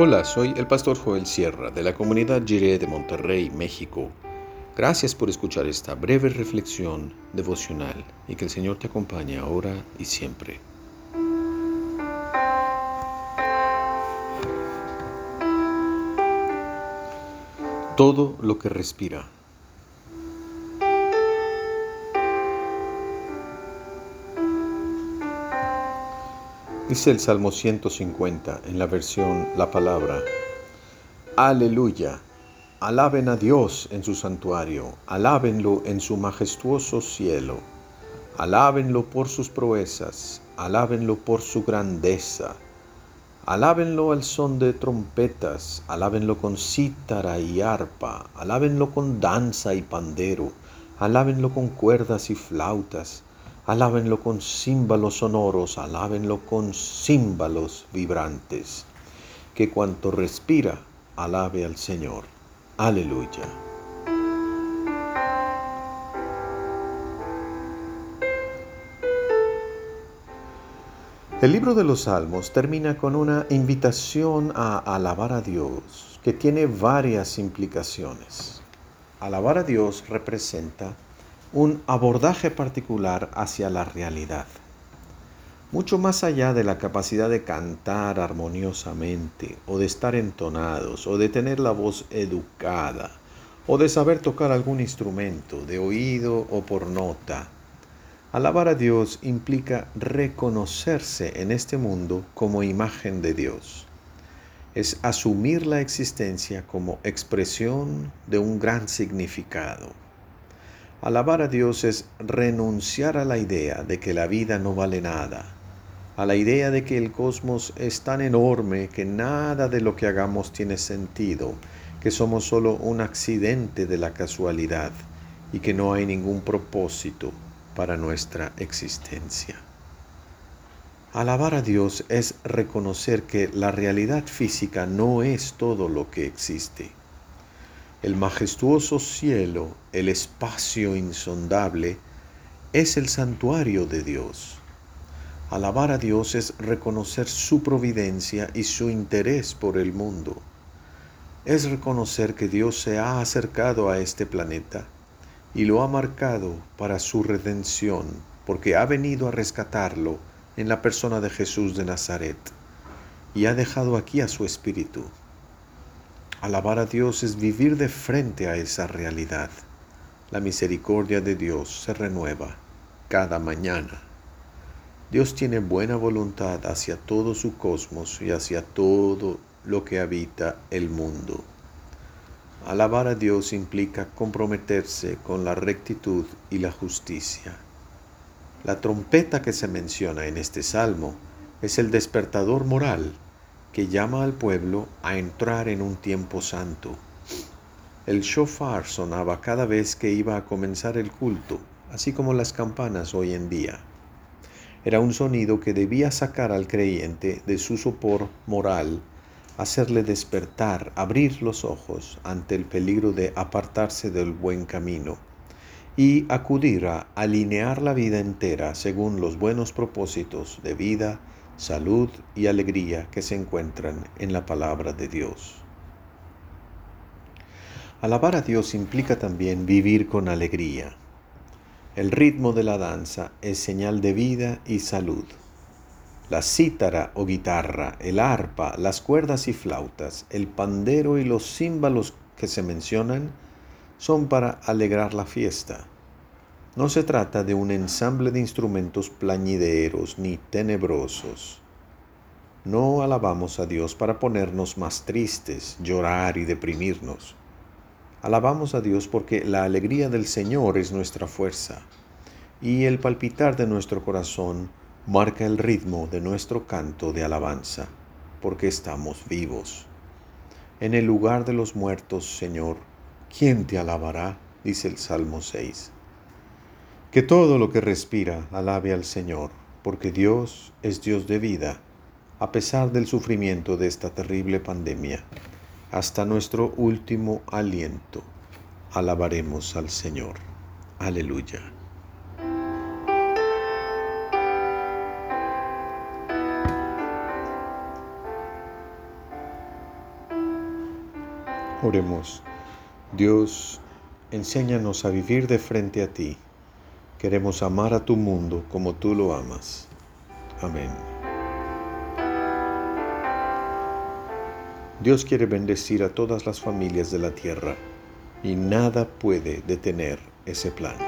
Hola, soy el pastor Joel Sierra de la comunidad Jiré de Monterrey, México. Gracias por escuchar esta breve reflexión devocional y que el Señor te acompañe ahora y siempre. Todo lo que respira. Dice el Salmo 150 en la versión La Palabra. Aleluya. Alaben a Dios en su santuario, alábenlo en su majestuoso cielo, alábenlo por sus proezas, alábenlo por su grandeza, alábenlo al son de trompetas, alábenlo con cítara y arpa, alábenlo con danza y pandero, alábenlo con cuerdas y flautas, Alábenlo con címbalos sonoros, alábenlo con címbalos vibrantes. Que cuanto respira, alabe al Señor. Aleluya. El libro de los Salmos termina con una invitación a alabar a Dios que tiene varias implicaciones. Alabar a Dios representa un abordaje particular hacia la realidad, mucho más allá de la capacidad de cantar armoniosamente, o de estar entonados, o de tener la voz educada, o de saber tocar algún instrumento, de oído o por nota. Alabar a Dios implica reconocerse en este mundo como imagen de Dios. Es asumir la existencia como expresión de un gran significado. Alabar a Dios es renunciar a la idea de que la vida no vale nada, a la idea de que el cosmos es tan enorme que nada de lo que hagamos tiene sentido, que somos solo un accidente de la casualidad y que no hay ningún propósito para nuestra existencia. Alabar a Dios es reconocer que la realidad física no es todo lo que existe el majestuoso cielo, el espacio insondable, es el santuario de Dios. Alabar a Dios es reconocer su providencia y su interés por el mundo. Es reconocer que Dios se ha acercado a este planeta y lo ha marcado para su redención, porque ha venido a rescatarlo en la persona de Jesús de Nazaret y ha dejado aquí a su Espíritu. Alabar a Dios es vivir de frente a esa realidad. La misericordia de Dios se renueva cada mañana. Dios tiene buena voluntad hacia todo su cosmos y hacia todo lo que habita el mundo. Alabar a Dios implica comprometerse con la rectitud y la justicia. La trompeta que se menciona en este salmo es el despertador moral que llama al pueblo a entrar en un tiempo santo. El shofar sonaba cada vez que iba a comenzar el culto, así como las campanas hoy en día. Era un sonido que debía sacar al creyente de su sopor moral, hacerle despertar, abrir los ojos ante el peligro de apartarse del buen camino y acudir a alinear la vida entera según los buenos propósitos de vida, salud y alegría que se encuentran en la palabra de Dios. Alabar a Dios implica también vivir con alegría. El ritmo de la danza es señal de vida y salud. La cítara o guitarra, el arpa, las cuerdas y flautas, el pandero y los címbalos que se mencionan son para alegrar la fiesta no se trata de un ensamble de instrumentos plañideros ni tenebrosos. No alabamos a Dios para ponernos más tristes, llorar y deprimirnos. Alabamos a Dios porque la alegría del Señor es nuestra fuerza y el palpitar de nuestro corazón marca el ritmo de nuestro canto de alabanza, porque estamos vivos. En el lugar de los muertos, Señor, ¿quién te alabará? dice el Salmo 6. Que todo lo que respira alabe al Señor, porque Dios es Dios de vida, a pesar del sufrimiento de esta terrible pandemia. Hasta nuestro último aliento, alabaremos al Señor. Aleluya. Oremos. Dios, enséñanos a vivir de frente a ti. Queremos amar a tu mundo como tú lo amas. Amén. Dios quiere bendecir a todas las familias de la tierra y nada puede detener ese plan.